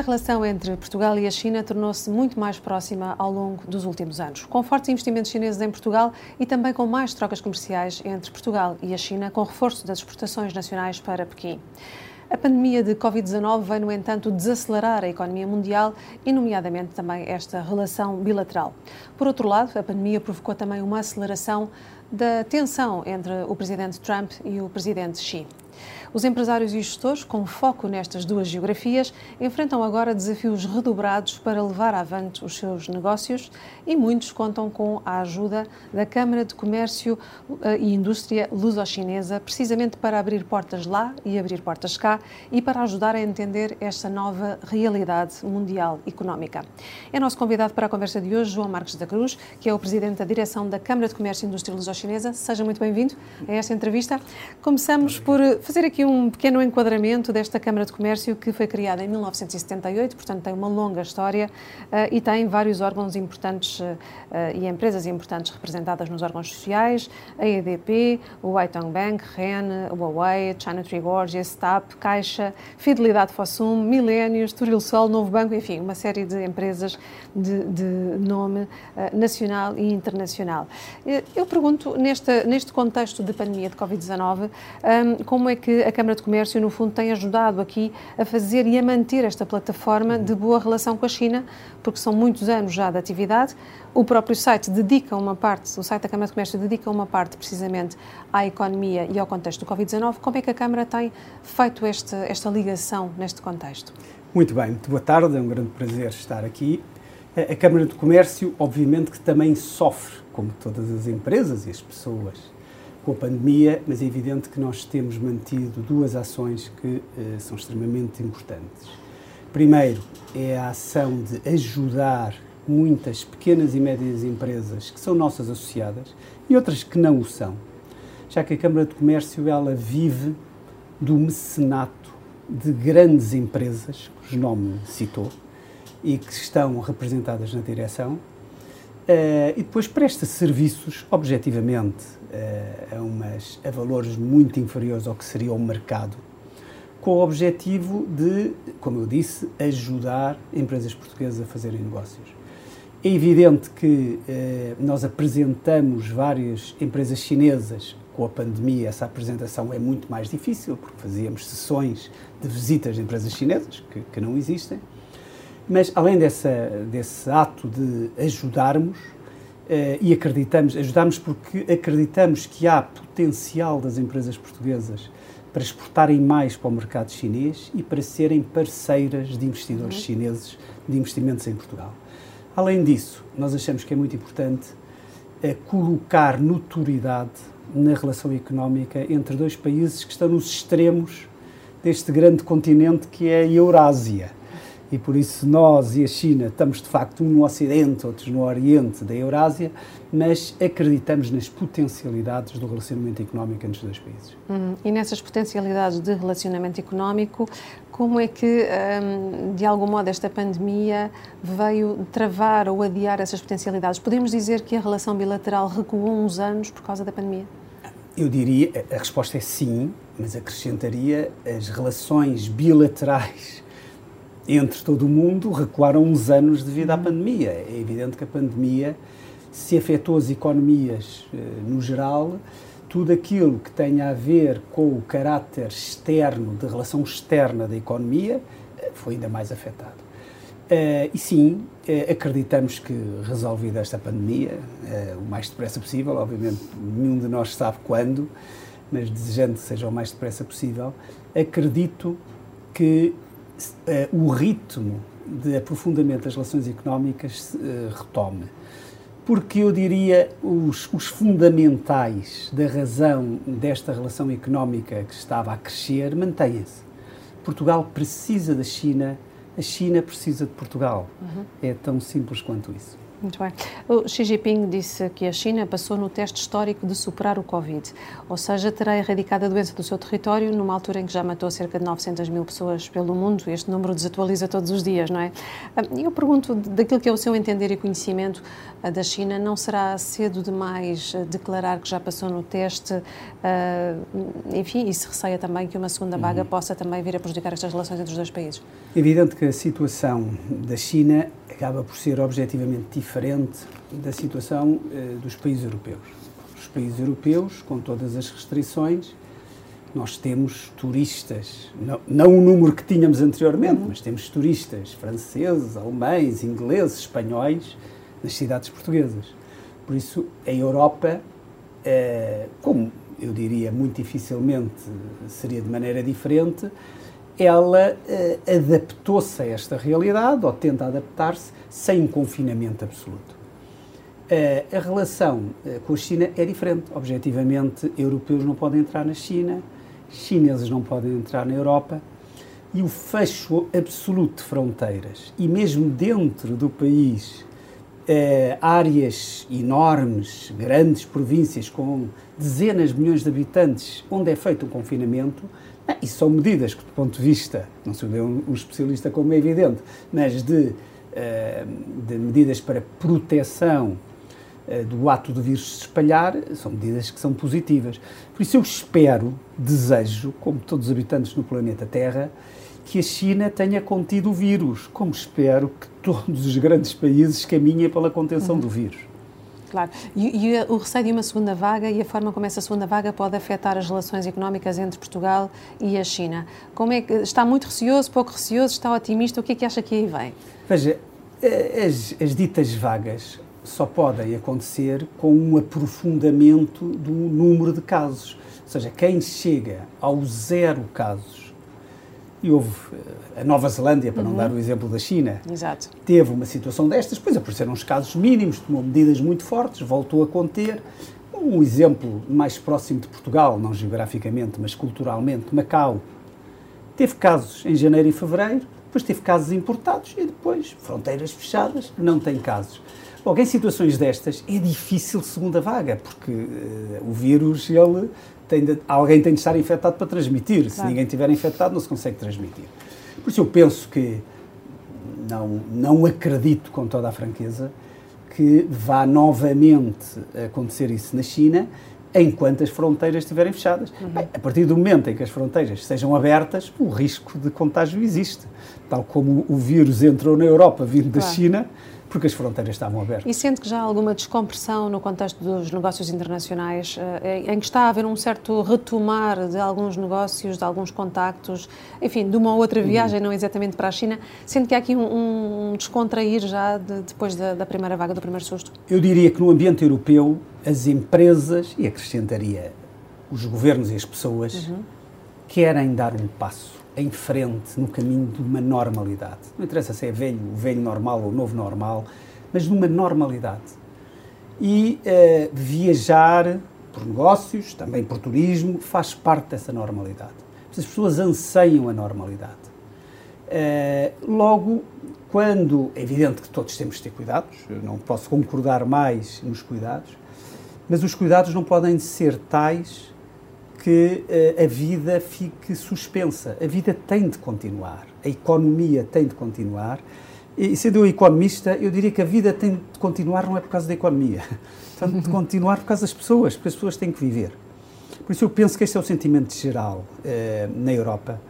A relação entre Portugal e a China tornou-se muito mais próxima ao longo dos últimos anos, com fortes investimentos chineses em Portugal e também com mais trocas comerciais entre Portugal e a China, com reforço das exportações nacionais para Pequim. A pandemia de Covid-19 veio, no entanto, desacelerar a economia mundial e, nomeadamente, também esta relação bilateral. Por outro lado, a pandemia provocou também uma aceleração da tensão entre o presidente Trump e o presidente Xi. Os empresários e gestores, com foco nestas duas geografias, enfrentam agora desafios redobrados para levar avante os seus negócios e muitos contam com a ajuda da Câmara de Comércio eh, e Indústria Luso-Chinesa, precisamente para abrir portas lá e abrir portas cá e para ajudar a entender esta nova realidade mundial económica. É nosso convidado para a conversa de hoje João Marques da Cruz, que é o presidente da direção da Câmara de Comércio e Indústria Luso-Chinesa. Seja muito bem-vindo a esta entrevista. Começamos por fazer aqui um pequeno enquadramento desta Câmara de Comércio que foi criada em 1978, portanto tem uma longa história uh, e tem vários órgãos importantes uh, e empresas importantes representadas nos órgãos sociais, a EDP, o Whitong Bank, REN, Huawei, China Tree Gorgeous, TAP, Caixa, Fidelidade Fossum, Milênios, Turil Sol, Novo Banco, enfim, uma série de empresas de, de nome uh, nacional e internacional. Eu pergunto, neste, neste contexto de pandemia de Covid-19, um, como é que a Câmara de Comércio, no fundo, tem ajudado aqui a fazer e a manter esta plataforma de boa relação com a China, porque são muitos anos já de atividade. O próprio site dedica uma parte, o site da Câmara de Comércio dedica uma parte precisamente à economia e ao contexto do Covid-19. Como é que a Câmara tem feito esta, esta ligação neste contexto? Muito bem, muito boa tarde, é um grande prazer estar aqui. A Câmara de Comércio, obviamente, que também sofre, como todas as empresas e as pessoas, com a pandemia, mas é evidente que nós temos mantido duas ações que eh, são extremamente importantes. Primeiro, é a ação de ajudar muitas pequenas e médias empresas que são nossas associadas e outras que não o são, já que a Câmara de Comércio ela vive do mecenato de grandes empresas, cujo nome citou, e que estão representadas na direção, Uh, e depois presta serviços, objetivamente, a, umas, a valores muito inferiores ao que seria o mercado, com o objetivo de, como eu disse, ajudar empresas portuguesas a fazerem negócios. É evidente que uh, nós apresentamos várias empresas chinesas com a pandemia, essa apresentação é muito mais difícil, porque fazíamos sessões de visitas de empresas chinesas, que, que não existem. Mas, além dessa, desse ato de ajudarmos, eh, e acreditamos, ajudamos porque acreditamos que há potencial das empresas portuguesas para exportarem mais para o mercado chinês e para serem parceiras de investidores uhum. chineses de investimentos em Portugal. Além disso, nós achamos que é muito importante é, colocar notoriedade na relação económica entre dois países que estão nos extremos deste grande continente que é a Eurásia e por isso nós e a China estamos de facto um no Ocidente, outros no Oriente da Eurásia, mas acreditamos nas potencialidades do relacionamento económico entre os dois países. Hum, e nessas potencialidades de relacionamento económico, como é que, hum, de algum modo, esta pandemia veio travar ou adiar essas potencialidades? Podemos dizer que a relação bilateral recuou uns anos por causa da pandemia? Eu diria, a resposta é sim, mas acrescentaria as relações bilaterais entre todo o mundo recuaram uns anos devido à uhum. pandemia. É evidente que a pandemia se afetou as economias eh, no geral, tudo aquilo que tenha a ver com o caráter externo, de relação externa da economia, eh, foi ainda mais afetado. Uh, e sim, uh, acreditamos que resolvida esta pandemia, uh, o mais depressa possível, obviamente nenhum de nós sabe quando, mas desejando que seja o mais depressa possível, acredito que uh, o ritmo de aprofundamento das relações económicas uh, retome. Porque eu diria os, os fundamentais da razão desta relação económica que estava a crescer mantêm-se. Portugal precisa da China, a China precisa de Portugal. Uhum. É tão simples quanto isso. Muito bem. O Xi Jinping disse que a China passou no teste histórico de superar o Covid, ou seja, terá erradicado a doença do seu território numa altura em que já matou cerca de 900 mil pessoas pelo mundo. Este número desatualiza todos os dias, não é? Ah, e eu pergunto, daquilo que é o seu entender e conhecimento ah, da China, não será cedo demais ah, declarar que já passou no teste? Enfim, e se receia também que uma segunda vaga uhum. possa também vir a prejudicar estas relações entre os dois países? É evidente que a situação da China acaba por ser objetivamente diferente da situação eh, dos países europeus. Os países europeus, com todas as restrições, nós temos turistas, não, não o número que tínhamos anteriormente, mas temos turistas franceses, alemães, ingleses, espanhóis nas cidades portuguesas. Por isso, a Europa, eh, como eu diria muito dificilmente seria de maneira diferente, ela uh, adaptou-se a esta realidade, ou tenta adaptar-se, sem um confinamento absoluto. Uh, a relação uh, com a China é diferente. Objetivamente, europeus não podem entrar na China, chineses não podem entrar na Europa, e o fecho absoluto de fronteiras, e mesmo dentro do país, áreas enormes, grandes províncias com dezenas de milhões de habitantes, onde é feito um confinamento, ah, e são medidas que, do ponto de vista, não sou um, um especialista como é evidente, mas de, uh, de medidas para proteção uh, do ato do vírus se espalhar, são medidas que são positivas. Por isso eu espero, desejo, como todos os habitantes no planeta Terra, que a China tenha contido o vírus, como espero que todos os grandes países caminhem pela contenção uhum. do vírus. Claro. E, e, o receio de uma segunda vaga e a forma como essa segunda vaga pode afetar as relações económicas entre Portugal e a China. Como é que está muito receoso, pouco receoso, está otimista? O que é que acha que aí vem? Veja, eh, as, as ditas vagas só podem acontecer com um aprofundamento do número de casos. Ou seja, quem chega ao zero casos e houve eh, a Nova Zelândia, para uhum. não dar o exemplo da China, Exato. teve uma situação destas, depois apareceram os casos mínimos, tomou medidas muito fortes, voltou a conter. Um exemplo mais próximo de Portugal, não geograficamente, mas culturalmente, Macau, teve casos em janeiro e fevereiro, depois teve casos importados e depois fronteiras fechadas, não tem casos. Bom, em situações destas é difícil segunda vaga, porque uh, o vírus ele tem de, alguém tem de estar infectado para transmitir. Claro. Se ninguém estiver infectado, não se consegue transmitir. Por isso eu penso que não, não acredito com toda a franqueza que vá novamente acontecer isso na China enquanto as fronteiras estiverem fechadas. Uhum. Bem, a partir do momento em que as fronteiras sejam abertas, o risco de contágio existe. Tal como o vírus entrou na Europa vindo claro. da China, porque as fronteiras estavam abertas. E sente que já há alguma descompressão no contexto dos negócios internacionais, eh, em que está a haver um certo retomar de alguns negócios, de alguns contactos, enfim, de uma outra viagem, uhum. não exatamente para a China? Sente que há aqui um, um descontrair já de, depois da, da, primeira vaga, do primeiro susto? Eu diria que no ambiente europeu, as empresas, e acrescentaria os governos e as pessoas, uhum. querem dar um passo em frente no caminho de uma normalidade. Não interessa se é velho, velho normal ou novo normal, mas numa normalidade. E uh, viajar por negócios, também por turismo, faz parte dessa normalidade. As pessoas anseiam a normalidade. Uh, logo, quando é evidente que todos temos de ter cuidados, eu não posso concordar mais nos cuidados, mas os cuidados não podem ser tais que uh, a vida fique suspensa. A vida tem de continuar, a economia tem de continuar. E sendo eu economista, eu diria que a vida tem de continuar não é por causa da economia, tem de continuar por causa das pessoas, porque as pessoas têm que viver. Por isso eu penso que este é o sentimento geral uh, na Europa,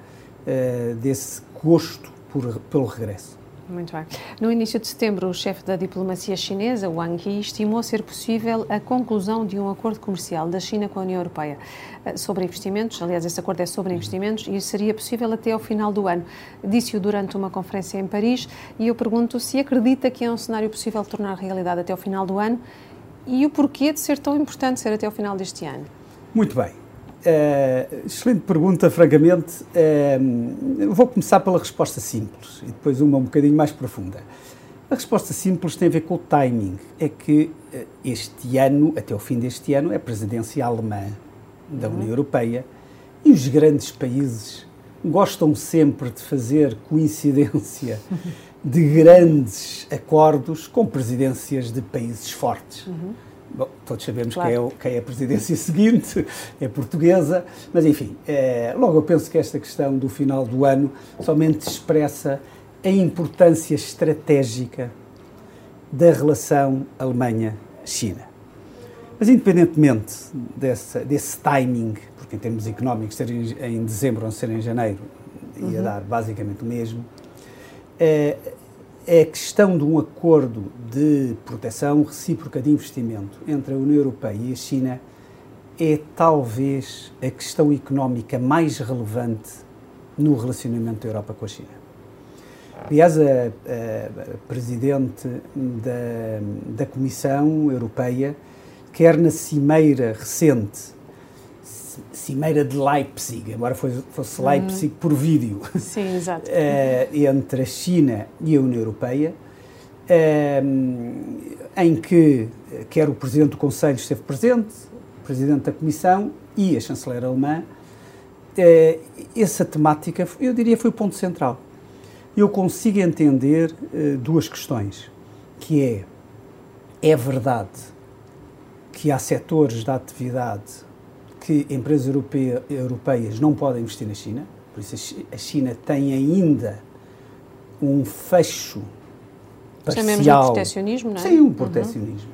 uh, desse gosto por, pelo regresso. Muito bem. No início de setembro, o chefe da diplomacia chinesa, Wang Yi, estimou ser possível a conclusão de um acordo comercial da China com a União Europeia eh, sobre investimentos. Aliás, esse acordo é sobre investimentos e seria possível até ao final do ano. Disse-o durante uma conferência em Paris e eu pergunto se acredita que é um cenário possível tornar realidade até ao final do ano e o porquê de ser tão importante ser até ao final deste ano. Muito bem. Uh, excelente pergunta, francamente. Uh, vou começar pela resposta simples e depois uma um bocadinho mais profunda. A resposta simples tem a ver com o timing. É que uh, este ano, até o fim deste ano, é a presidência alemã da uhum. União Europeia e os grandes países gostam sempre de fazer coincidência de grandes acordos com presidências de países fortes. Uhum. Bom, todos sabemos claro. quem, é, quem, é, a presidência seguinte, é portuguesa, mas enfim, é, logo eu penso que esta questão do final do ano somente expressa a importância estratégica da relação Alemanha-China. Mas, independentemente desse, desse timing, porque em termos económicos, ser em, dezembro ou ser em janeiro, ia uhum. dar basicamente o mesmo, é, é a questão de um acordo de proteção recíproca de investimento entre a União Europeia e a China é talvez a questão económica mais relevante no relacionamento da Europa com a China. Aliás, a, a, a Presidente da, da Comissão Europeia quer na cimeira recente, cimeira de Leipzig, embora fosse Leipzig uhum. por vídeo, Sim, exato. uh, entre a China e a União Europeia, uh, em que quer o Presidente do Conselho esteve presente, o Presidente da Comissão e a Chanceler alemã, uh, essa temática, eu diria, foi o ponto central. Eu consigo entender duas questões, que é, é verdade que há setores da atividade que empresas europeia, europeias não podem investir na China, por isso a China tem ainda um fecho parcial. Chamemos de protecionismo, não é? Sim, um protecionismo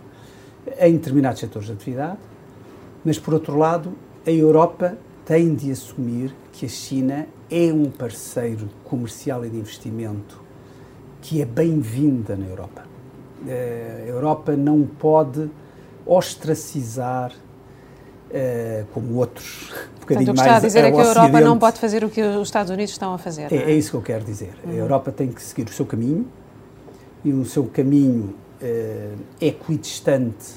uhum. em determinados setores de atividade, mas por outro lado, a Europa tem de assumir que a China é um parceiro comercial e de investimento que é bem-vinda na Europa. Eh, a Europa não pode ostracizar como outros. Um Portanto, o que está a dizer é que a Europa não pode fazer o que os Estados Unidos estão a fazer. É, é? é isso que eu quero dizer. Uhum. A Europa tem que seguir o seu caminho e o seu caminho uh, equidistante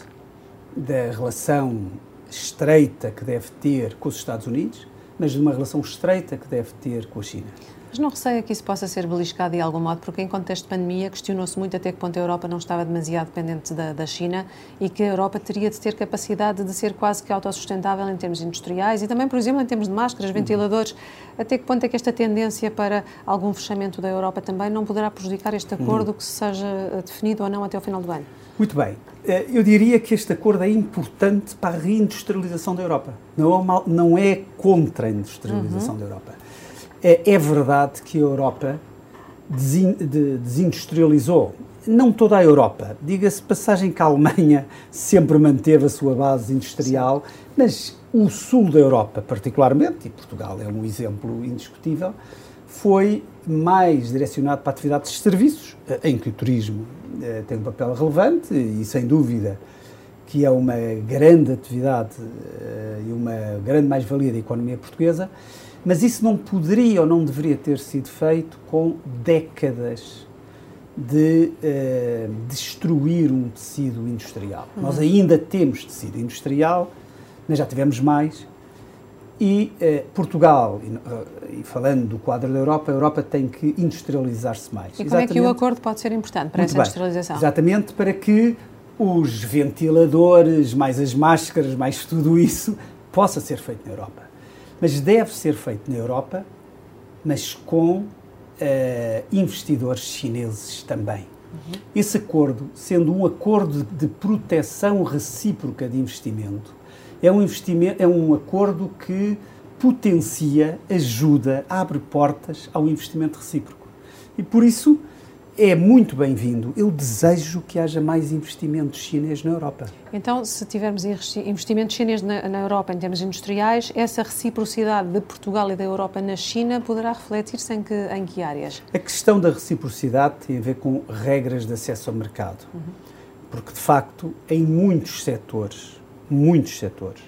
da relação estreita que deve ter com os Estados Unidos, mas de uma relação estreita que deve ter com a China. Mas não receia que isso possa ser beliscado de algum modo, porque em contexto de pandemia questionou-se muito até que ponto a Europa não estava demasiado dependente da, da, China e que a Europa teria de ter capacidade de ser quase que autossustentável em termos industriais e também, por exemplo, em termos de máscaras, ventiladores. Até que ponto é que esta tendência para algum fechamento da Europa também não poderá prejudicar este acordo que seja eh, definido ou não até o final do ano? Muito bem. Eh, eu diria que este acordo é importante para a reindustrialização da Europa. Não é, contra a industrialização uhum. da Europa é, é verdade que a Europa desindustrializou. Não toda a Europa. Diga-se passagem que a Alemanha sempre manteve a sua base industrial, mas o sul da Europa, particularmente, e Portugal é um exemplo indiscutível, foi mais direcionado para atividades de serviços, eh, em que o turismo eh, tem um papel relevante e, sem dúvida, que é uma grande atividade eh, e uma grande mais-valia da economia portuguesa, mas isso não poderia ou não deveria ter sido feito com décadas de uh, destruir um tecido industrial. Uhum. Nós ainda temos tecido industrial, mas já tivemos mais. E uh, Portugal, e, uh, falando do quadro da Europa, a Europa tem que industrializar-se mais. E como Exatamente. é que o acordo pode ser importante para essa bem. industrialização? Exatamente, para que os ventiladores, mais as máscaras, mais tudo isso, possa ser feito na Europa mas deve ser feito na Europa, mas com uh, investidores chineses também. Uhum. Esse acordo, sendo um acordo de proteção recíproca de investimento, é um, investimento, é um acordo que potencia, ajuda, abre portas ao investimento recíproco. E por isso é muito bem-vindo. Eu desejo que haja mais investimento chinês na Europa. Então, se tivermos investimento chinês na, na, Europa em termos industriais, essa reciprocidade de Portugal e da Europa na China poderá refletir-se em que, em que áreas? A questão da reciprocidade tem a ver com regras de acesso ao mercado. Uhum. Porque, de facto, em muitos setores, muitos setores,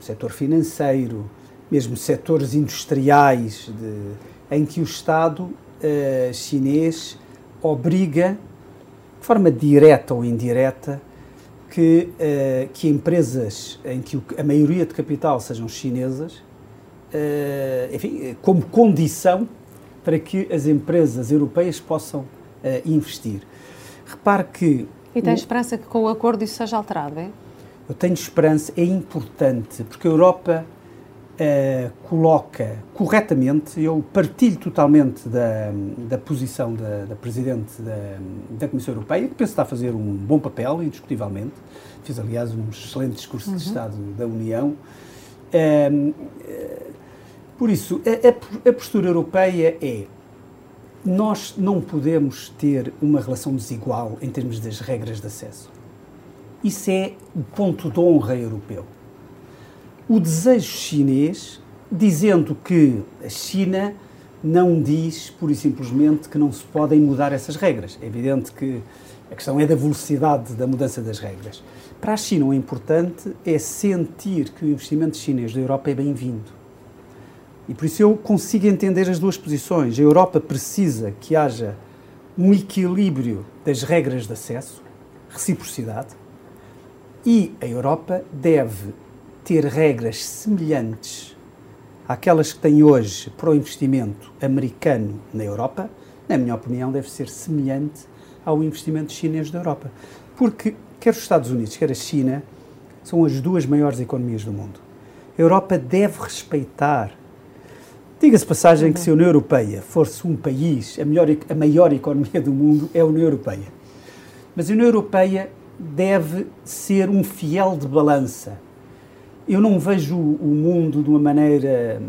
setor financeiro, mesmo setores industriais, de, em que o Estado uh, chinês obriga, de forma direta ou indireta, que, uh, que empresas em que a maioria de capital sejam chinesas, uh, enfim, como condição para que as empresas europeias possam uh, investir. Repare que. E tem esperança que com o acordo isso seja alterado, é? Eu tenho esperança, é importante, porque a Europa uh, coloca corretamente, eu partilho totalmente da, da posição da, da Presidente da, da, Comissão Europeia, que penso estar a fazer um bom papel, indiscutivelmente. Fiz, aliás, um excelente discurso uhum. de Estado da União. Uh, por isso, a, a postura europeia é nós não podemos ter uma relação desigual em termos das regras de acesso. Isso é o ponto de honra europeu o desejo chinês, dizendo que a China não diz, pura e simplesmente, que não se podem mudar essas regras. É evidente que a questão é da velocidade da mudança das regras. Para a China, o importante é sentir que o investimento chinês da Europa é bem-vindo. E por isso eu consigo entender as duas posições. A Europa precisa que haja um equilíbrio das regras de acesso, reciprocidade, e a Europa deve ter regras semelhantes àquelas que tem hoje para o investimento americano na Europa, na minha opinião, deve ser semelhante ao investimento chinês da Europa. Porque quer os Estados Unidos, quer a China, são as duas maiores economias do mundo. A Europa deve respeitar. Diga-se passagem que se a União Europeia fosse um país, a, melhor, a maior economia do mundo é a União Europeia. Mas a União Europeia deve ser um fiel de balança eu não vejo o mundo de uma maneira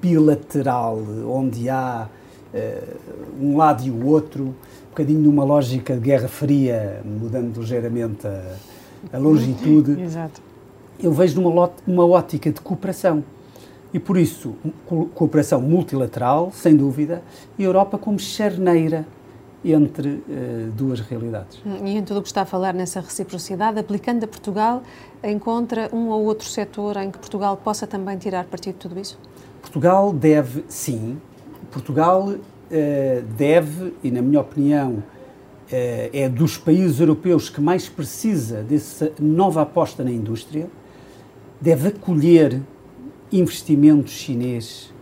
bilateral, onde há uh, um lado e o outro, um bocadinho numa lógica de guerra fria, mudando ligeiramente a, a longitude. Exato. Eu vejo numa, numa ótica de cooperação. E por isso, cooperação multilateral, sem dúvida, e Europa como charneira entre uh, duas realidades. Hum, e em tudo o que está a falar nessa reciprocidade, aplicando a Portugal, encontra um ou outro setor em que Portugal possa também tirar partido de tudo isso? Portugal deve, sim. Portugal uh, deve, e na minha opinião, uh, é dos países europeus que mais precisa dessa nova aposta na indústria, deve acolher investimento chinês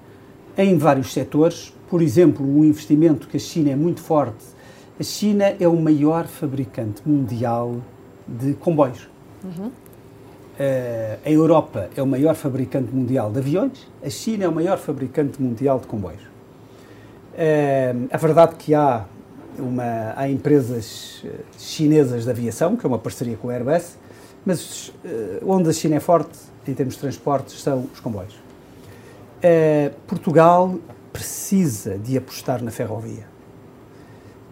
em vários setores. Por exemplo, um investimento que a China é muito forte a China é o maior fabricante mundial de comboios. Uhum. Uh, a Europa é o maior fabricante mundial de aviões, a China é o maior fabricante mundial de comboios. Uh, a verdade que há, uma, há empresas eh, chinesas de aviação, que é uma parceria com a Airbus, mas uh, onde a China é forte em termos de transportes são os comboios. Portugal precisa de apostar na ferrovia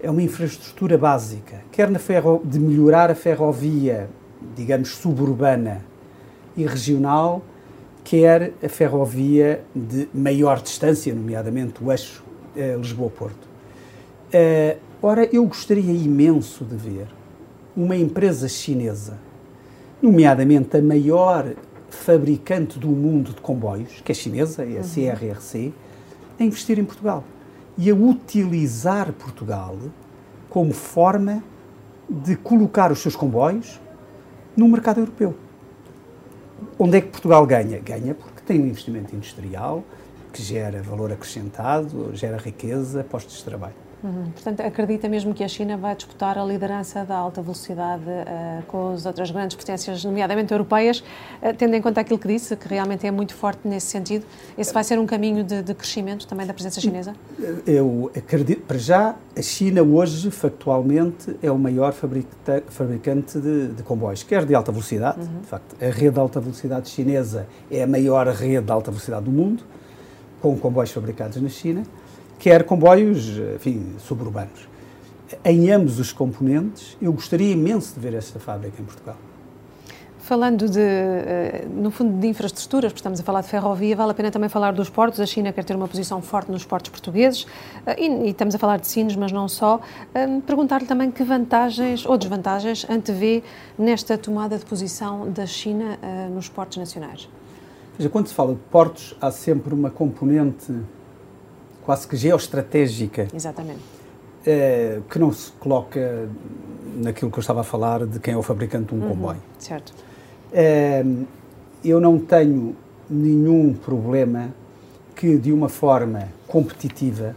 é uma infraestrutura básica, quer na ferro, de melhorar a ferrovia, digamos, suburbana e regional, quer a ferrovia de maior distância, nomeadamente o eixo eh, Lisboa-Porto. Eh, ora, eu gostaria imenso de ver uma empresa chinesa, nomeadamente a maior fabricante do mundo de comboios, que é chinesa, é a uhum. CRRC, a investir em Portugal e a utilizar Portugal como forma de colocar os seus comboios no mercado europeu. Onde é que Portugal ganha? Ganha porque tem um investimento industrial que gera valor acrescentado, gera riqueza, postos de trabalho. Uhum. Portanto, acredita mesmo que a China vai disputar a liderança da alta velocidade uh, com as outras grandes potências, nomeadamente europeias, uh, tendo em conta aquilo que disse, que realmente é muito forte nesse sentido. Esse vai ser um caminho de, de crescimento também da presença chinesa? Eu acredito, para já, a China hoje, factualmente, é o maior fabricante de, de comboios, quer de alta velocidade, uhum. de facto, a rede de alta velocidade chinesa é a maior rede de alta velocidade do mundo, com comboios fabricados na China quer comboios, enfim, suburbanos. Em ambos os componentes, eu gostaria imenso de ver esta fábrica em Portugal. Falando de, eh, no fundo, de infraestruturas, porque estamos a falar de ferrovia, vale a pena também falar dos portos. A China quer ter uma posição forte nos portos portugueses eh, e, estamos a falar de sinos, mas não só. Eh, perguntar-lhe também que vantagens ou desvantagens antevê nesta tomada de posição da China nos portos nacionais. Veja, quando se fala de portos, há sempre uma componente quase que geoestratégica. Exatamente. É, que não se coloca naquilo que eu estava a falar de quem é o fabricante de um uhum, comboio. Certo. É, eu não tenho nenhum problema que, de uma forma competitiva,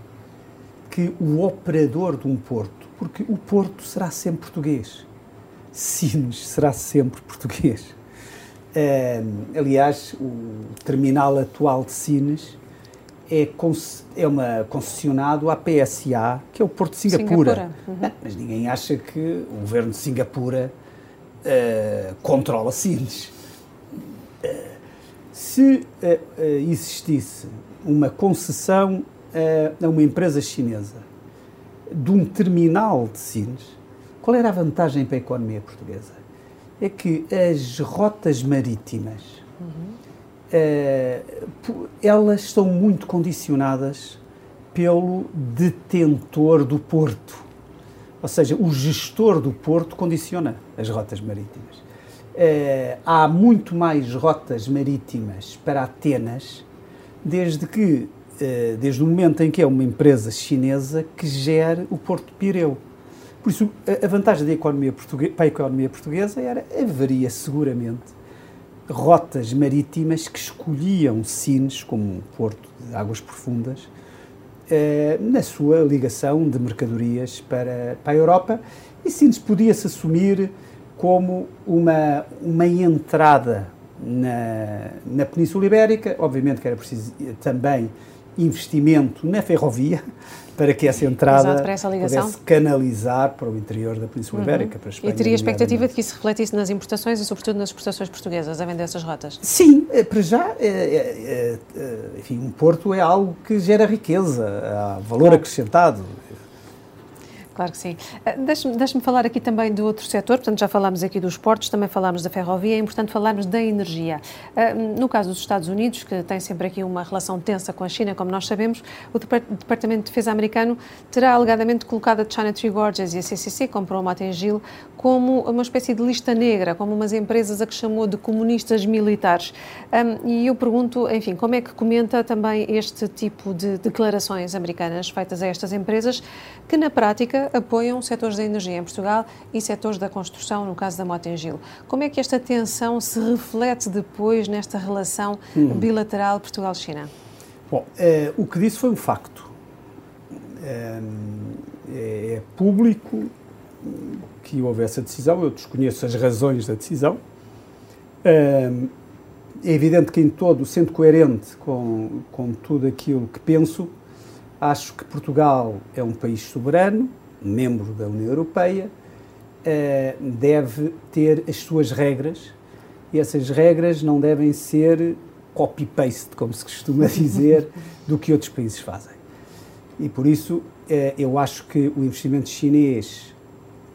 que o operador de um porto, porque o porto será sempre português, Sines será sempre português, aliás, o terminal atual de Sines é, é uma concessionado à PSA, que é o Porto de Singapura. Singapura. Uhum. Mas ninguém acha que o governo de Singapura uh, controla Sines. Uh, se uh, existisse uma concessão a uma empresa chinesa de um terminal de Sines, qual era a vantagem para a economia portuguesa? É que as rotas marítimas uhum uh, elas são muito condicionadas pelo detentor do porto. Ou seja, o gestor do porto condiciona as rotas marítimas. Uh, há muito mais rotas marítimas para Atenas desde que, uh, desde o momento em que é uma empresa chinesa que gere o Porto de Pireu. Por isso, a, vantagem da economia para a economia portuguesa era haveria seguramente rotas marítimas que escolhiam Sines como um porto de águas profundas eh, na sua ligação de mercadorias para, para a Europa. E Sines podia-se assumir como uma, uma entrada na, na Península Ibérica, obviamente que era preciso também investimento na ferrovia, para que essa entrada essa pudesse canalizar para o interior da Península uhum. Ibérica, para a Espanha. E teria a expectativa de que isso refletisse nas importações e, sobretudo, nas exportações portuguesas, a vender essas rotas? Sim, eh, para já, é, é, é, enfim, um porto é algo que gera riqueza, há valor acrescentado. Claro que sim. Eh, deixe-me deixe falar aqui também do outro setor, portanto já falámos aqui dos portos, também falámos da ferrovia, é importante falarmos da energia. Eh, no caso dos Estados Unidos, que tem sempre aqui uma relação tensa com a China, como nós sabemos, o Departamento de Defesa americano terá alegadamente colocado a China Tree Gorges e a CCC, comprou a Mota-Engil, como uma espécie de lista negra, como umas empresas a que chamou de comunistas militares. E eu pergunto, enfim, como é que comenta também este tipo de declarações americanas feitas a estas empresas, que na prática apoiam setores da energia em Portugal e setores da construção, no caso da Motengil. Como é que esta tensão se reflete depois nesta relação hum. bilateral Portugal-China? Bom, é, o que disse foi um facto. É, é, público que houve essa decisão, eu desconheço as razões da decisão. É, é evidente que, em todo, sendo coerente com, com tudo aquilo que penso, acho que Portugal é um país soberano, membro da União Europeia, uh, deve ter as suas regras e essas regras não devem ser copy-paste, como se costuma dizer, do que outros países fazem. E por isso uh, eu acho que o investimento chinês,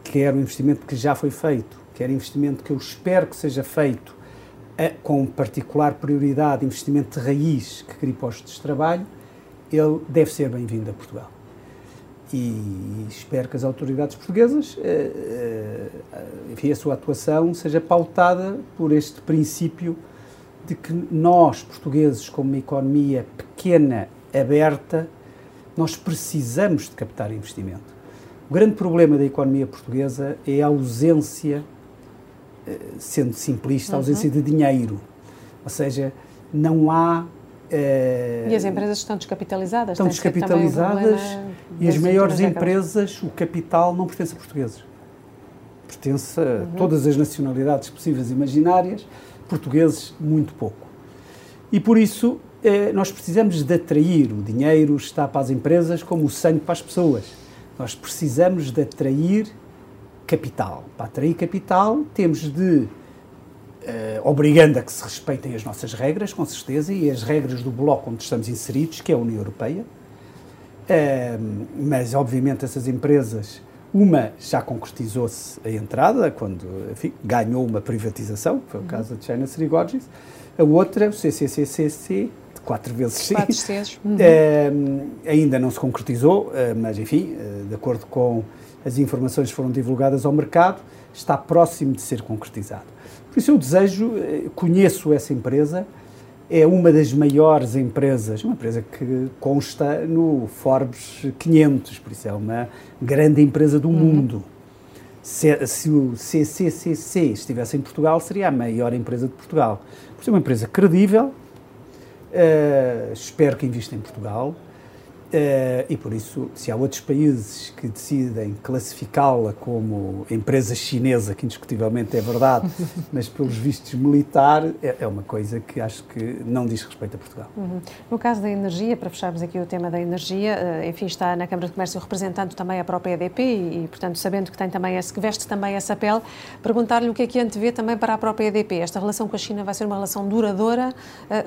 quer o investimento que já foi feito, quer o investimento que eu espero que seja feito, uh, com particular prioridade investimento de raiz que crie postos de trabalho, ele deve ser bem-vindo a Portugal e espero que as autoridades portuguesas, eh, eh, enfim, a sua atuação seja pautada por este princípio de que nós, portugueses, como uma economia pequena, aberta, nós precisamos de captar investimento. O grande problema da economia portuguesa é a ausência, eh, sendo simplista, a ausência uhum. de dinheiro. Ou seja, não há é, e as empresas estão descapitalizadas? Estão descapitalizadas e as maiores empresas, o capital não pertence a portugueses. Pertence a uhum. todas as nacionalidades possíveis e imaginárias, portugueses muito pouco. E por isso eh, nós precisamos de atrair, o dinheiro está para as empresas como o sangue para as pessoas. Nós precisamos de atrair capital. Para atrair capital temos de obrigando a que se respeitem as nossas regras, com certeza, e as regras do bloco onde estamos inseridos, que é a União Europeia. Uh, mas, obviamente, essas empresas, uma já concretizou-se a entrada, quando enfim, ganhou uma privatização, foi o uhum. caso da China Gorges. A outra, o CCCCC, quatro vezes sim, quatro vezes. Uhum. Uh, ainda não se concretizou, mas, enfim, de acordo com as informações que foram divulgadas ao mercado, está próximo de ser concretizado. Por isso eu desejo, eh, conheço essa empresa, é uma das maiores empresas, uma empresa que consta no Forbes 500, por isso é uma grande empresa do uhum. mundo. Se, se, o CCCC estivesse em Portugal, seria a maior empresa de Portugal. Por isso é uma empresa credível, uh, espero que invista em Portugal Uh, e por isso, se há outros países que decidem classificá-la como empresa chinesa, que indiscutivelmente é verdade, mas pelos vistos militar, é, é, uma coisa que acho que não diz respeito a Portugal. Uhum. No caso da energia, para fecharmos aqui o tema da energia, uh, enfim, está na Câmara de Comércio representando também a própria EDP e, e, portanto, sabendo que tem também esse, que veste também essa pele, perguntar-lhe o que é que antevê também para a própria EDP. Esta relação com a China vai ser uma relação duradoura?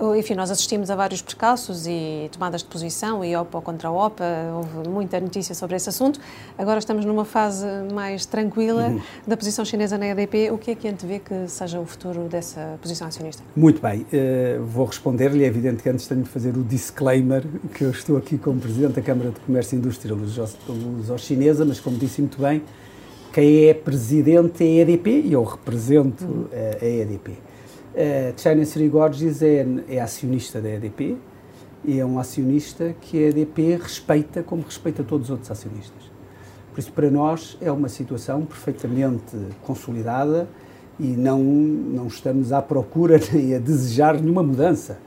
Uh, enfim, nós assistimos a vários percalços e tomadas de posição e ao contra a OPA, houve muita notícia sobre esse assunto. Agora estamos numa fase mais tranquila uhum. da posição chinesa na EDP. O que é que antevê que seja o futuro dessa posição acionista? Muito bem, uh, vou responder-lhe. É evidente que antes tenho de fazer o disclaimer que eu estou aqui como Presidente da Câmara de Comércio e Indústria luso-chinesa, mas como disse muito bem, quem é Presidente é a EDP e eu represento uhum. a EDP. Uh, China Sri Gorges é, é acionista da EDP, e é um acionista que a EDP respeita como respeita todos os outros acionistas. Por isso, para nós, é uma situação perfeitamente consolidada e não, não estamos à procura nem a desejar nenhuma mudança.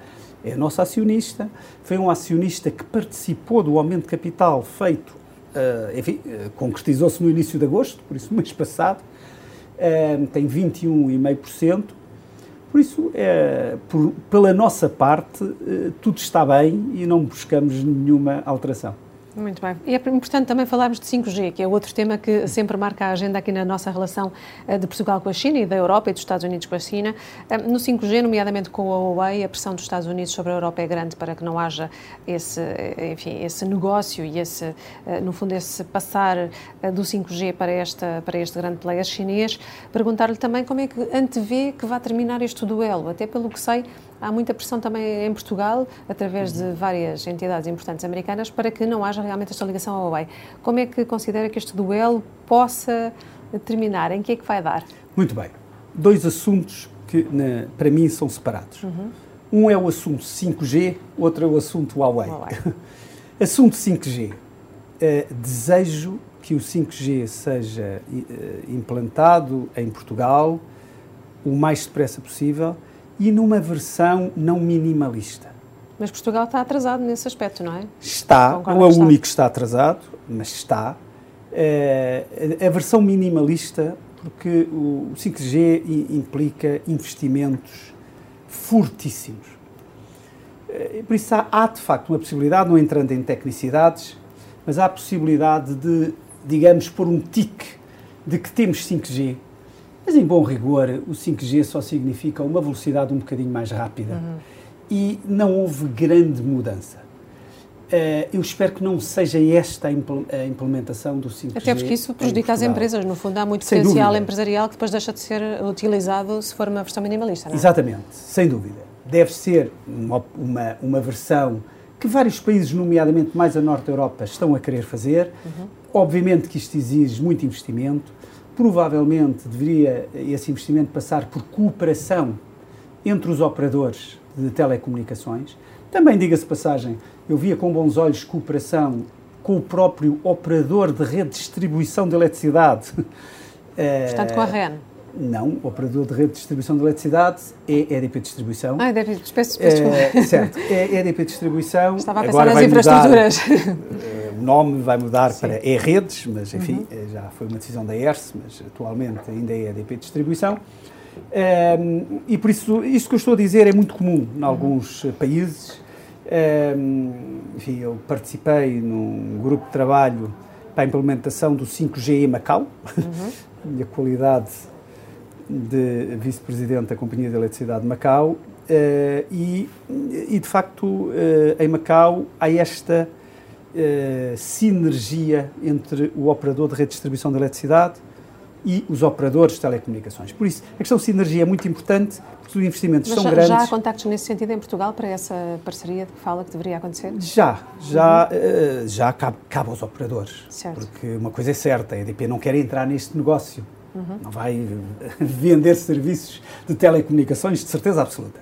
É a nossa acionista, foi um acionista que participou do aumento de capital feito, uh, enfim, uh, concretizou-se no início de agosto, por isso, mês passado, uh, tem 21,5%, por isso, é, por, pela nossa parte, eh, tudo está bem e não buscamos nenhuma alteração. Muito bem. E é importante também falarmos de 5G, que é outro tema que sempre marca a agenda aqui na nossa relação eh, de Portugal com a China e da Europa e dos Estados Unidos com a China. Eh, no 5G, nomeadamente com a Huawei, a pressão dos Estados Unidos sobre a Europa é grande para que não haja esse, eh, enfim, esse negócio e esse, no fundo, esse passar do 5G para, esta, para este grande player chinês. Perguntar-lhe também como é que antevê que vai terminar este duelo, até pelo que sei, há muita pressão também em Portugal, através de várias entidades importantes americanas, para que não haja realmente esta ligação à Huawei. Como é que considera que este duelo possa terminar? Em que é que vai dar? Muito bem. Dois assuntos que, na, para mim, são separados. Uhum. Um é o assunto 5G, outro é o assunto Huawei. Huawei. assunto 5G. Uh, eh, desejo que o 5G seja uh, implantado em Portugal o mais depressa possível e numa versão não minimalista. Mas Portugal está atrasado nesse aspecto, não é? Está, não é o único que está atrasado, mas está. É, a versão minimalista, porque o 5G implica investimentos fortíssimos. É, por isso há, há, de facto uma possibilidade, não entrando em tecnicidades, mas há a possibilidade de, digamos, pôr um tique de que temos 5G mas, em bom rigor, o 5G só significa uma velocidade um bocadinho mais rápida. Uhum. E não houve grande mudança. Uh, eu espero que não seja esta a implementação do 5G. Até porque isso prejudica as empresas. No fundo, há muito sem potencial dúvida. empresarial que depois deixa de ser utilizado se for uma versão minimalista. Não é? Exatamente, sem dúvida. Deve ser uma, uma, uma, versão que vários países, nomeadamente mais a norte da Europa, estão a querer fazer. Uhum. Obviamente que isto exige muito investimento. Provavelmente deveria esse investimento passar por cooperação entre os operadores de telecomunicações. Também, diga-se passagem, eu via com bons olhos cooperação com o próprio operador de rede de distribuição de eletricidade. Portanto, com a REN. Não, o operador de rede de distribuição de eletricidade é EDP Distribuição. Ah, EDP, peço, peço é, Certo, é EDP Distribuição. Estava a pensar nas infraestruturas. Mudar, o nome vai mudar Sim. para E-Redes, mas enfim, uhum. Eh, já foi uma decisão da ERSE, mas atualmente ainda é EDP Distribuição. Um, e por isso, isto que eu estou a dizer é muito comum em alguns uhum. países. Um, enfim, eu participei num grupo de trabalho para a implementação do 5G em Macau. Uhum. Minha qualidade de vice-presidente da Companhia de Eletricidade de Macau. Uh, e, e, de facto, uh, em Macau há esta uh, sinergia entre o operador de rede de distribuição de eletricidade e os operadores de telecomunicações. Por isso, a questão de sinergia é muito importante, porque os investimentos Mas são já, grandes. Já há contactos nesse sentido em Portugal para essa parceria de que fala que deveria acontecer? Já, já, uhum. uh, já cabe, cabe, aos operadores. Certo. Porque uma coisa é certa, a EDP não quer entrar neste negócio. Uhum. Não vai vender serviços de telecomunicações, de certeza absoluta.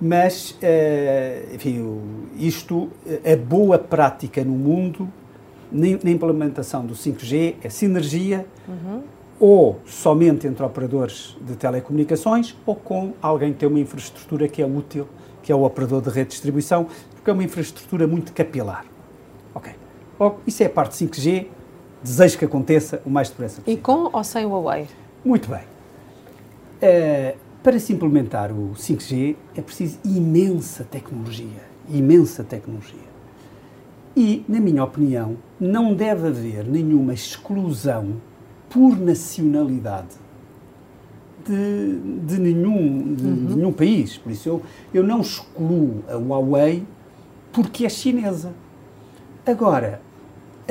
Mas, uh, enfim, isto, a boa prática no mundo, na implementação do 5G, é sinergia, uhum. ou somente entre operadores de telecomunicações, ou com alguém que tem uma infraestrutura que é útil, que é o operador de rede de distribuição, porque é uma infraestrutura muito capilar. isso é a parte 5G, desejo que aconteça o mais depressa possível. E com ou sem Huawei? Muito bem. Uh, para se implementar o 5G é preciso imensa tecnologia, imensa tecnologia. E, na minha opinião, não deve haver nenhuma exclusão por nacionalidade de, de nenhum, de, uhum. nenhum país. Por isso, eu, eu não excluo a Huawei porque é chinesa. Agora,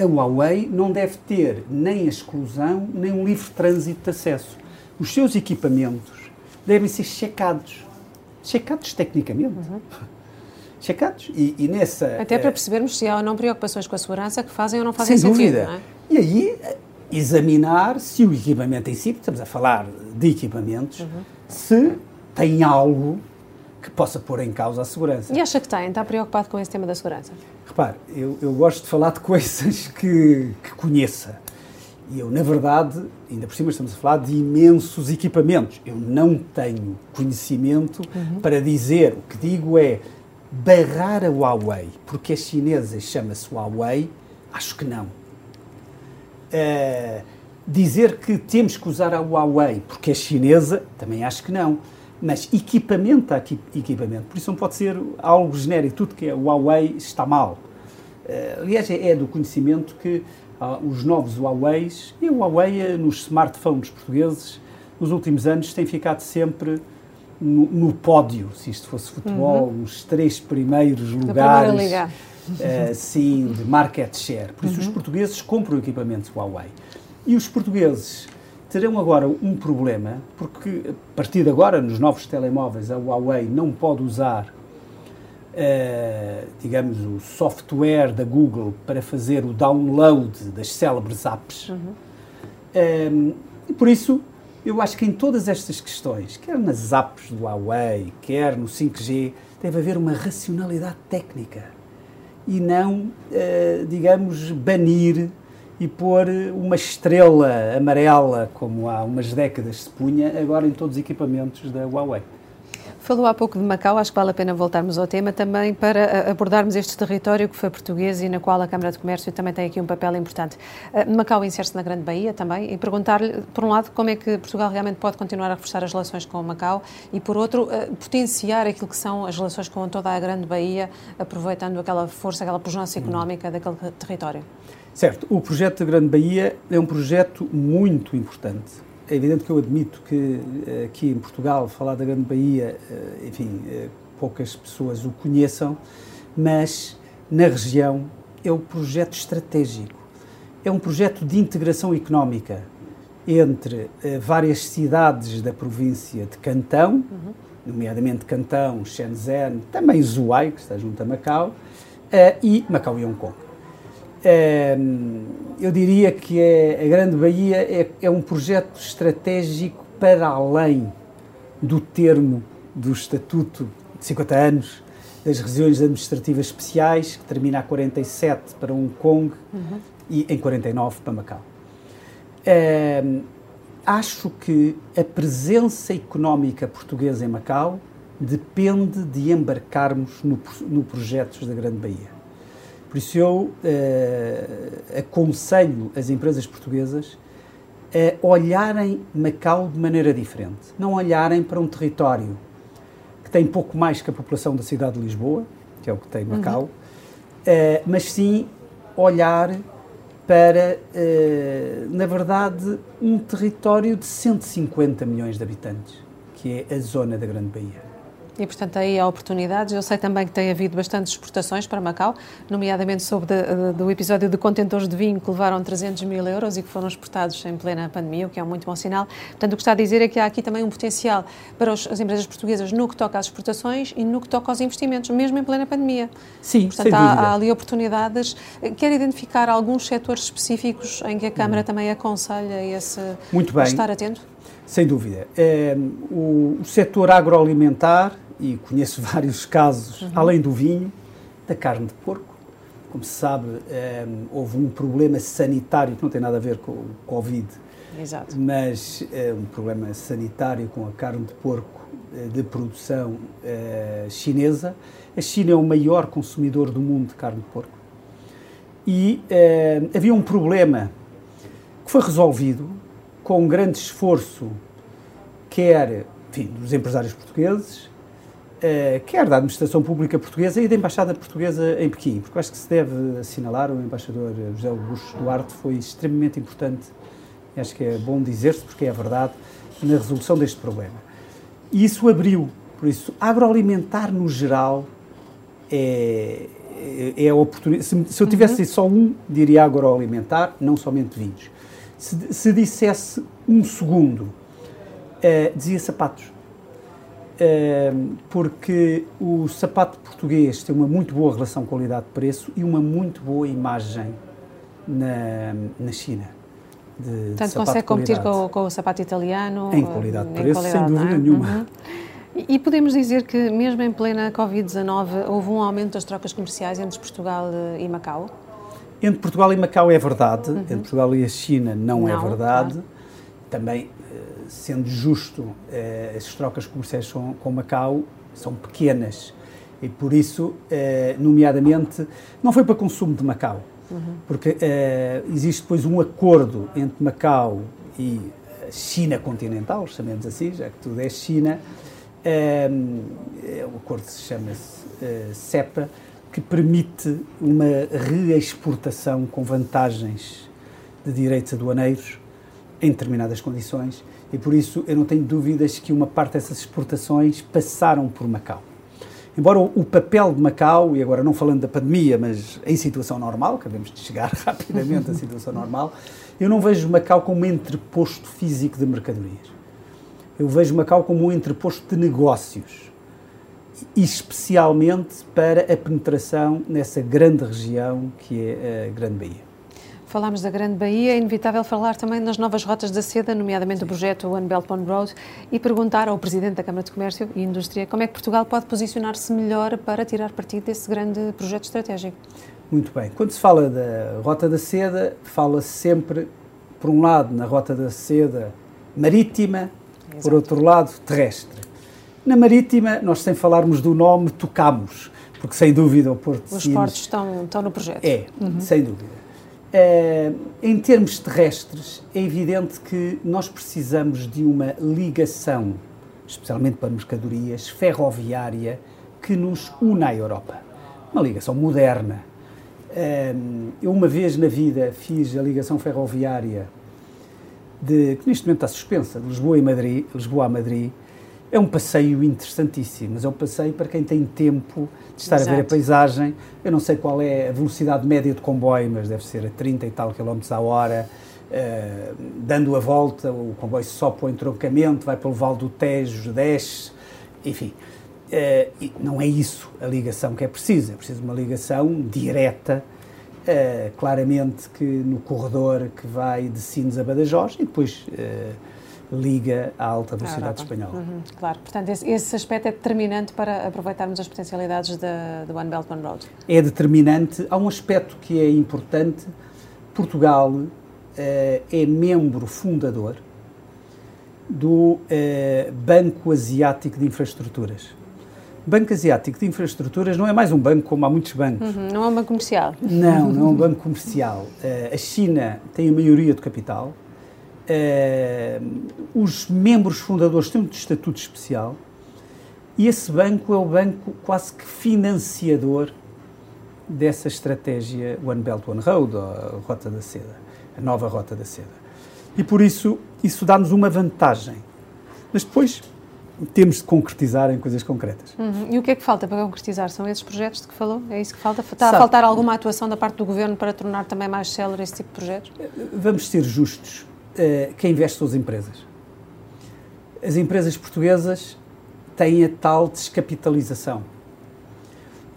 a Huawei não deve ter nem a exclusão, nem um livre trânsito de acesso. Os seus equipamentos devem ser checados. Checados tecnicamente. Uhum. Checados. E, e, nessa. Até para eh, percebermos se há ou não preocupações com a segurança que fazem ou não fazem sem sentido. Dúvida. É? E aí, examinar se o equipamento em si, estamos a falar de equipamentos, uhum. se tem algo que possa pôr em causa a segurança. E acha que tem? Está preocupado com esse tema da segurança? Repare, eu, eu gosto de falar de coisas que, que conheça. E eu, na verdade, ainda por cima estamos a falar de imensos equipamentos. Eu não tenho conhecimento uhum. para dizer. O que digo é barrar a Huawei, porque a chinesa chama-se Huawei, acho que não. Uh, dizer que temos que usar a Huawei porque é chinesa, também acho que não. Mas equipamento a equipamento. Por isso não pode ser algo genérico. Tudo que é Huawei está mal. Uh, aliás, é, é do conhecimento que uh, os novos Huawei e a Huawei eh, nos smartphones portugueses nos últimos anos tem ficado sempre no, no pódio, se isto fosse futebol, uhum. nos três primeiros lugares. Uh, sim, de market share. Por isso uhum. os portugueses compram equipamentos Huawei. E os portugueses terão agora um problema, porque a partir de agora, nos novos telemóveis, a Huawei não pode usar Uh, digamos, o software da Google para fazer o download das célebres apps. Uhum. Um, e por isso, eu acho que em todas estas questões, quer nas apps do Huawei, quer no 5G, deve haver uma racionalidade técnica e não, uh, digamos, banir e pôr uma estrela amarela, como há umas décadas se punha, agora em todos os equipamentos da Huawei. Falou há pouco de Macau, acho que vale a pena voltarmos ao tema também para eh, abordarmos este território que foi português e na qual a Câmara de Comércio também tem aqui um papel importante. Eh, Macau insere-se na Grande Bahia também e perguntar-lhe, por um lado, como é que Portugal realmente pode continuar a reforçar as relações com Macau e, por outro, eh, potenciar aquilo que são as relações com toda a Grande Bahia, aproveitando aquela força, aquela pujança económica daquele território. Certo, o projeto da Grande Bahia é um projeto muito importante é evidente que eu admito que eh, aqui em Portugal, falar da Grande Bahia, eh, enfim, eh, poucas pessoas o conheçam, mas na região é um projeto estratégico. É um projeto de integração económica entre várias cidades da província de Cantão, nomeadamente Cantão, Shenzhen, também Zhuhai, que está junto a Macau, e Macau e Hong Kong. Ehm, eu diria que é, a Grande Bahia é, é, um projeto estratégico para além do termo do Estatuto de 50 anos das regiões administrativas especiais, que termina a 47 para Hong Kong uhum. e em 49 para Macau. Ehm, acho que a presença económica portuguesa em Macau depende de embarcarmos no, no da Grande Bahia. Por isso eu uh, aconselho as empresas portuguesas a olharem Macau de maneira diferente. Não olharem para um território que tem pouco mais que a população da cidade de Lisboa, que é o que tem Macau, uhum. uh, mas sim olhar para, uh, na verdade, um território de 150 milhões de habitantes, que é a zona da Grande Bahia. E, portanto, aí há oportunidades. Eu sei também que tem havido bastantes exportações para Macau, nomeadamente sobre do episódio de contentores de vinho que levaram 300 mil euros e que foram exportados em plena pandemia, o que é um muito bom sinal. Portanto, o que está a dizer é que há aqui também um potencial para os, as empresas portuguesas no que toca às exportações e no que toca aos investimentos, mesmo em plena pandemia. Sim, Portanto, há, há, ali oportunidades. Quer identificar alguns setores específicos em que a Câmara hum. também aconselha esse muito bem. estar atento? Sem dúvida. É, o, o setor agroalimentar e conheço vários casos, uhum. além do vinho, da carne de porco. Como se sabe, um, ehm, houve um problema sanitário que não tem nada a ver com o Covid, Exato. mas é um problema sanitário com a carne de porco eh, de produção uh, chinesa. A China é o maior consumidor do mundo de carne de porco. E uh, havia um problema que foi resolvido com um grande esforço, quer enfim, dos empresários portugueses, uh, quer da administração pública portuguesa e da Embaixada Portuguesa em Pequim, porque acho que se deve assinalar, o embaixador José Augusto Duarte foi extremamente importante, acho que é bom dizer-se, porque é a verdade, na resolução deste problema. E isso abriu, por isso, agroalimentar no geral é, é, é a oportunidade. Se, se, eu tivesse uhum. só um, diria agroalimentar, não somente vinhos. Se, se dissesse um segundo, uh, dizia sapatos. Uh, porque o sapato português tem uma muito boa relação qualidade-preço e uma muito boa imagem na, na China. De, Portanto, de consegue competir com, com, o sapato italiano? Em qualidade de preço, sem dúvida é? nenhuma. Uhum. E podemos dizer que, mesmo em plena Covid-19, houve um aumento das trocas comerciais entre Portugal e Macau? Entre Portugal e Macau é verdade, uhum. entre Portugal e a China não, é não é verdade. Claro. Também, eh, sendo justo, eh, as trocas comerciais com Macau são pequenas. E, por isso, eh, nomeadamente, não foi para consumo de Macau, uhum. porque existe depois um acordo entre Macau e China continental, chamemos assim, já que tudo é China, um, o acordo se chama-se uh, CEPA, que permite uma reexportação com vantagens de direitos aduaneiros em determinadas condições e por isso eu não tenho dúvidas que uma parte dessas exportações passaram por Macau. Embora o papel de Macau, e agora não falando da pandemia, mas em situação normal, acabamos de chegar rapidamente à situação normal, eu não vejo Macau como um entreposto físico de mercadorias eu vejo Macau como um entreposto de negócios, especialmente para a penetração nessa grande região que é a Grande Bahia. Falámos da Grande Bahia, é inevitável falar também nas novas rotas da seda, nomeadamente Sim. o projeto One Belt One Road, e perguntar ao Presidente da Câmara de Comércio e Indústria como é que Portugal pode posicionar-se melhor para tirar partido desse grande projeto estratégico. Muito bem. Quando se fala da Rota da Seda, fala-se sempre, por um lado, na Rota da Seda marítima, Exato. por outro lado, terrestre. Na marítima, nós sem falarmos do nome, tocamos, porque sem dúvida o Porto de Os Sines... portos estão, estão no projeto. É, uhum. sem dúvida. Uh, em termos terrestres, é evidente que nós precisamos de uma ligação, especialmente para mercadorias, ferroviária, que nos una à Europa. Uma ligação moderna. Uh, eu, uma vez na vida, fiz a ligação ferroviária de, que neste momento está suspensa, de Lisboa, e Madrid, Lisboa a Madrid, é um passeio interessantíssimo, mas é um passeio para quem tem tempo de estar Exato. a ver a paisagem. Eu não sei qual é a velocidade média de comboio, mas deve ser a 30 e tal quilómetros à hora. Uh, dando a volta, o comboio sobe para o entroncamento, vai pelo Val do Tejo, desce, enfim. Uh, não é isso a ligação que é preciso, é preciso uma ligação direta Uh, claramente que no corredor que vai de Sines a Badajoz e depois liga à alta velocidade espanhola. Uhum, claro, portanto esse, esse, aspecto é determinante para aproveitarmos as potencialidades do One Belt One Road. É determinante. Há um aspecto que é importante. Portugal uh, é membro fundador do Banco Asiático de Infraestruturas. Banco Asiático de Infraestruturas não é mais um banco como há muitos bancos. Uhum, não é um banco comercial. Não, não é um banco comercial. Uh, a China tem a maioria do capital. Uh, os membros fundadores têm um estatuto especial. E esse banco é o banco quase que financiador dessa estratégia One Belt One Road, a Rota da Seda, a nova Rota da Seda. E por isso, isso dá-nos uma vantagem. Mas depois, temos de concretizar em coisas concretas. Uhum. E o que é que falta para concretizar? São esses projetos de que falou? É isso que falta? Está Sabe, a faltar alguma atuação da parte do Governo para tornar também mais célere esse tipo de projetos? Vamos ser justos. Uh, quem investe são as empresas. As empresas portuguesas têm a tal descapitalização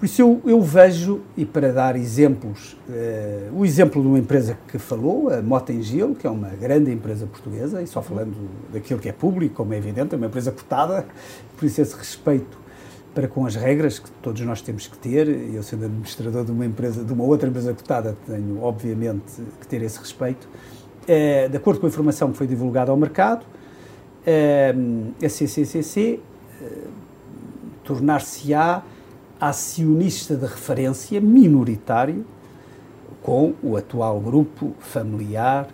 por isso eu, eu vejo, e para dar exemplos, uh, o exemplo de uma empresa que falou, a Motengil, que é uma grande empresa portuguesa, e só falando daquilo que é público, como é evidente, é uma empresa cotada, por isso esse respeito para com as regras que todos nós temos que ter, eu sendo administrador de uma empresa, de uma outra empresa cotada, tenho obviamente que ter esse respeito. Uh, de acordo com a informação que foi divulgada ao mercado, uh, a CCCC tornar-se-á acionista de referência minoritário, com o atual grupo familiar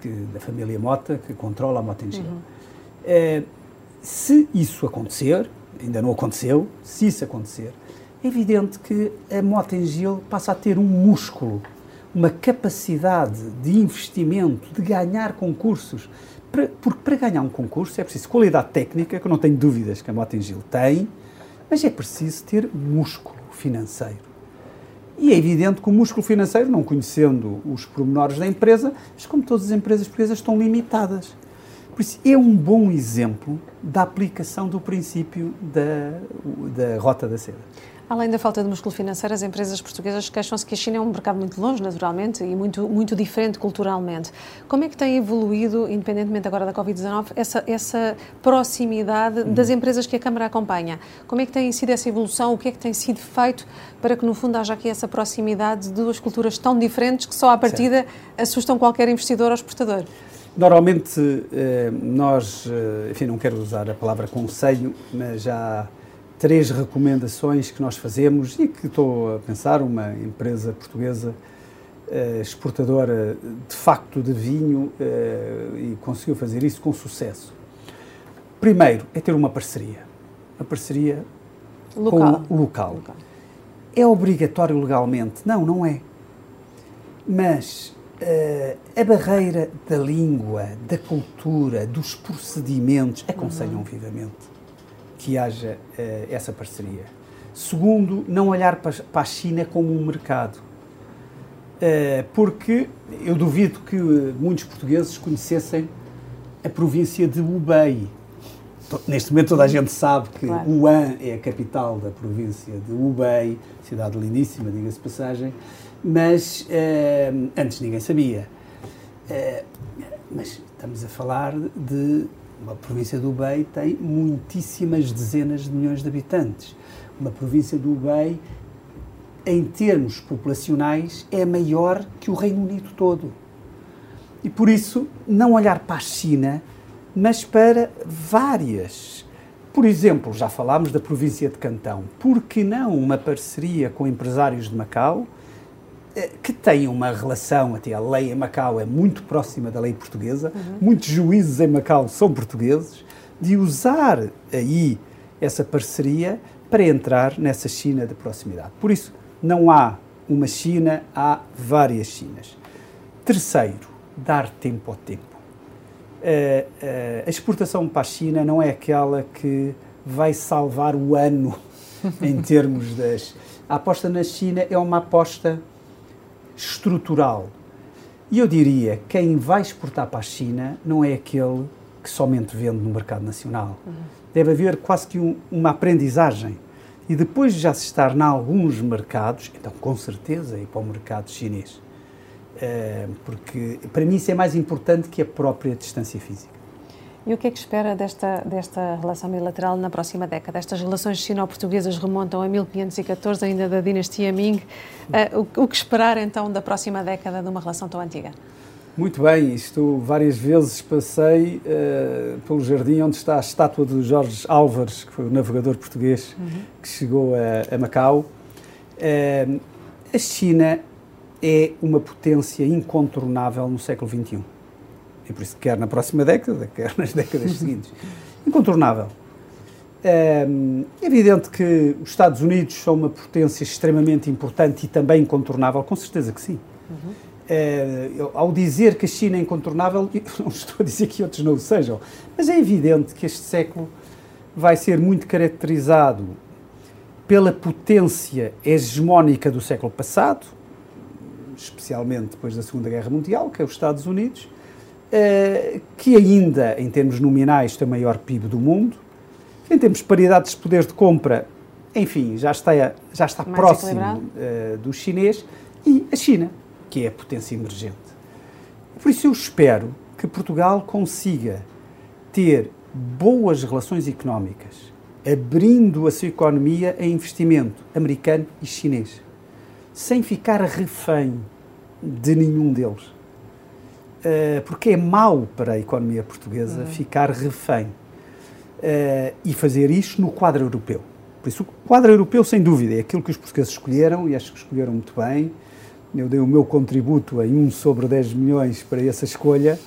que, da família Mota, que controla a Motengil. Uhum. se isso acontecer, ainda não aconteceu, se isso acontecer, é evidente que a Motengil passa a ter um músculo, uma capacidade de investimento, de ganhar concursos. Porque para ganhar um concurso é preciso qualidade técnica, que eu não tenho dúvidas que a Motengil tem, mas é preciso ter músculo financeiro. E é evidente que o músculo financeiro, não conhecendo os pormenores da empresa, mas como todas as empresas portuguesas estão limitadas. Por isso, é um bom exemplo da aplicação do princípio da, da rota da seda. Além da falta de músculo financeiro, as empresas portuguesas queixam-se que a China é um mercado muito longe, naturalmente, e muito, muito diferente culturalmente. Como é que tem evoluído, independentemente agora da Covid-19, essa, essa proximidade uhum. das empresas que a Câmara acompanha? Como é que tem sido essa evolução? O que é que tem sido feito para que, no fundo, haja aqui essa proximidade de duas culturas tão diferentes que só à partida certo. assustam qualquer investidor ou exportador? Normalmente, eh, nós, eh, enfim, não quero usar a palavra conselho, mas já três recomendações que nós fazemos e que estou a pensar, uma empresa portuguesa eh, exportadora de facto de vinho eh, e conseguiu fazer isso com sucesso. Primeiro é ter uma parceria, uma parceria local. com o local. local. É obrigatório legalmente? Não, não é. Mas uh, a barreira da língua, da cultura, dos procedimentos aconselham uhum. vivamente que haja uh, essa parceria. Segundo, não olhar para, para a China como um mercado. Uh, porque eu duvido que muitos portugueses conhecessem a província de Hubei. Neste momento toda a gente sabe que claro. Wuhan é a capital da província de Hubei, cidade lindíssima, diga-se passagem, mas antes ninguém sabia. Mas estamos a falar de uma província do Hubei tem muitíssimas dezenas de milhões de habitantes. Uma província do Hubei, em termos populacionais, é maior que o Reino Unido todo. E por isso, não olhar para a China, mas para várias. Por exemplo, já falámos da província de Cantão. Por que não uma parceria com empresários de Macau? Eh, que têm uma relação, até a lei em Macau é muito próxima da lei portuguesa, uhum. muitos juízes em Macau são portugueses, de usar aí essa parceria para entrar nessa China de proximidade. Por isso, não há uma China, há várias Chinas. Terceiro, dar tempo ao tempo. Uh, uh, a exportação para a China não é aquela que vai salvar o ano em termos das. A aposta na China é uma aposta estrutural. E eu diria, quem vai exportar para a China não é aquele que somente vende no mercado nacional. Uhum. Deve haver quase que um, uma aprendizagem. E depois de já se estar em alguns mercados, então com certeza ir para o mercado chinês. Uh, porque para mim isso é mais importante que a própria distância física. E o que é que espera desta, desta relação bilateral na próxima década? Estas relações sino-portuguesas remontam a 1514, ainda da dinastia Ming. Uh, o, o, que esperar então da próxima década de uma relação tão antiga? Muito bem, isto várias vezes passei uh, pelo jardim onde está a estátua de Jorge Álvares, que foi o navegador português uhum. que chegou a, a Macau. Uh, a China é uma potência incontornável no século XXI e por isso quer na próxima década, quer nas décadas seguintes. Incontornável. É evidente que os Estados Unidos são uma potência extremamente importante e também incontornável, com certeza que sim. É, ao dizer que a China é incontornável, não estou a dizer que outros não o sejam, mas é evidente que este século vai ser muito caracterizado pela potência hegemónica do século passado, especialmente depois da Segunda Guerra Mundial, que é os Estados Unidos, que ainda, em termos nominais, tem o maior PIB do mundo, em termos de paridade de poder de compra, enfim, já está, já está próximo uh, do chinês, e a China, que é a potência emergente. Por isso eu espero que Portugal consiga ter boas relações económicas, abrindo a sua economia a investimento americano e chinês, sem ficar refém de nenhum deles. Eh, porque é mau para a economia portuguesa uhum. ficar refém uh, e fazer isto no quadro europeu. Por isso, o quadro europeu, sem dúvida, é aquilo que os portugueses escolheram e acho que escolheram muito bem, eu dei o meu contributo em 1 sobre 10 milhões para essa escolha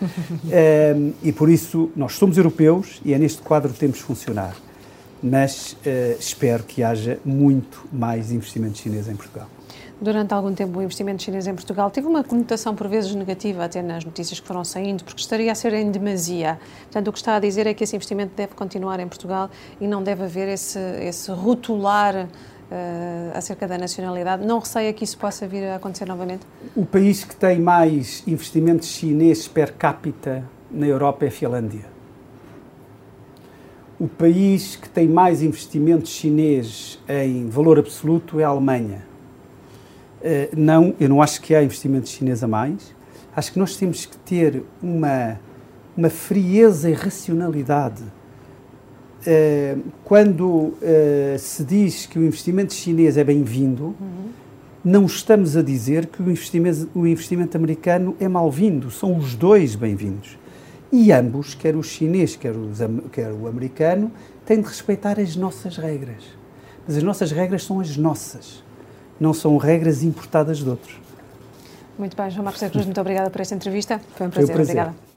um, e por isso nós somos europeus e é neste quadro que temos de funcionar. Mas espero que haja muito mais investimento chinês em Portugal. Durante algum tempo, o investimento chinês em Portugal teve uma conotação por vezes negativa, até nas notícias que foram saindo, porque estaria a ser em demasia. Portanto, o que está a dizer é que esse investimento deve continuar em Portugal e não deve haver esse, esse rotular uh, acerca da nacionalidade. Não receia que isso possa vir a acontecer novamente? O país que tem mais investimentos chineses per capita na Europa é a Finlândia. O país que tem mais investimentos chineses em valor absoluto é a Alemanha. Uh, não, eu não acho que há investimento chinês a mais. Acho que nós temos que ter uma, uma frieza e racionalidade eh, quando eh, se diz que o investimento chinês é bem-vindo, não estamos a dizer que o investimento, o investimento americano é mal-vindo. São os dois bem-vindos. E ambos, quer o chinês, quer, os, quer o americano, têm de respeitar as nossas regras. Mas as nossas regras são as nossas, não são regras importadas de outros. Muito bem, João Marcos Cruz, muito obrigada por esta entrevista. Foi um prazer. Foi um prazer. Obrigada.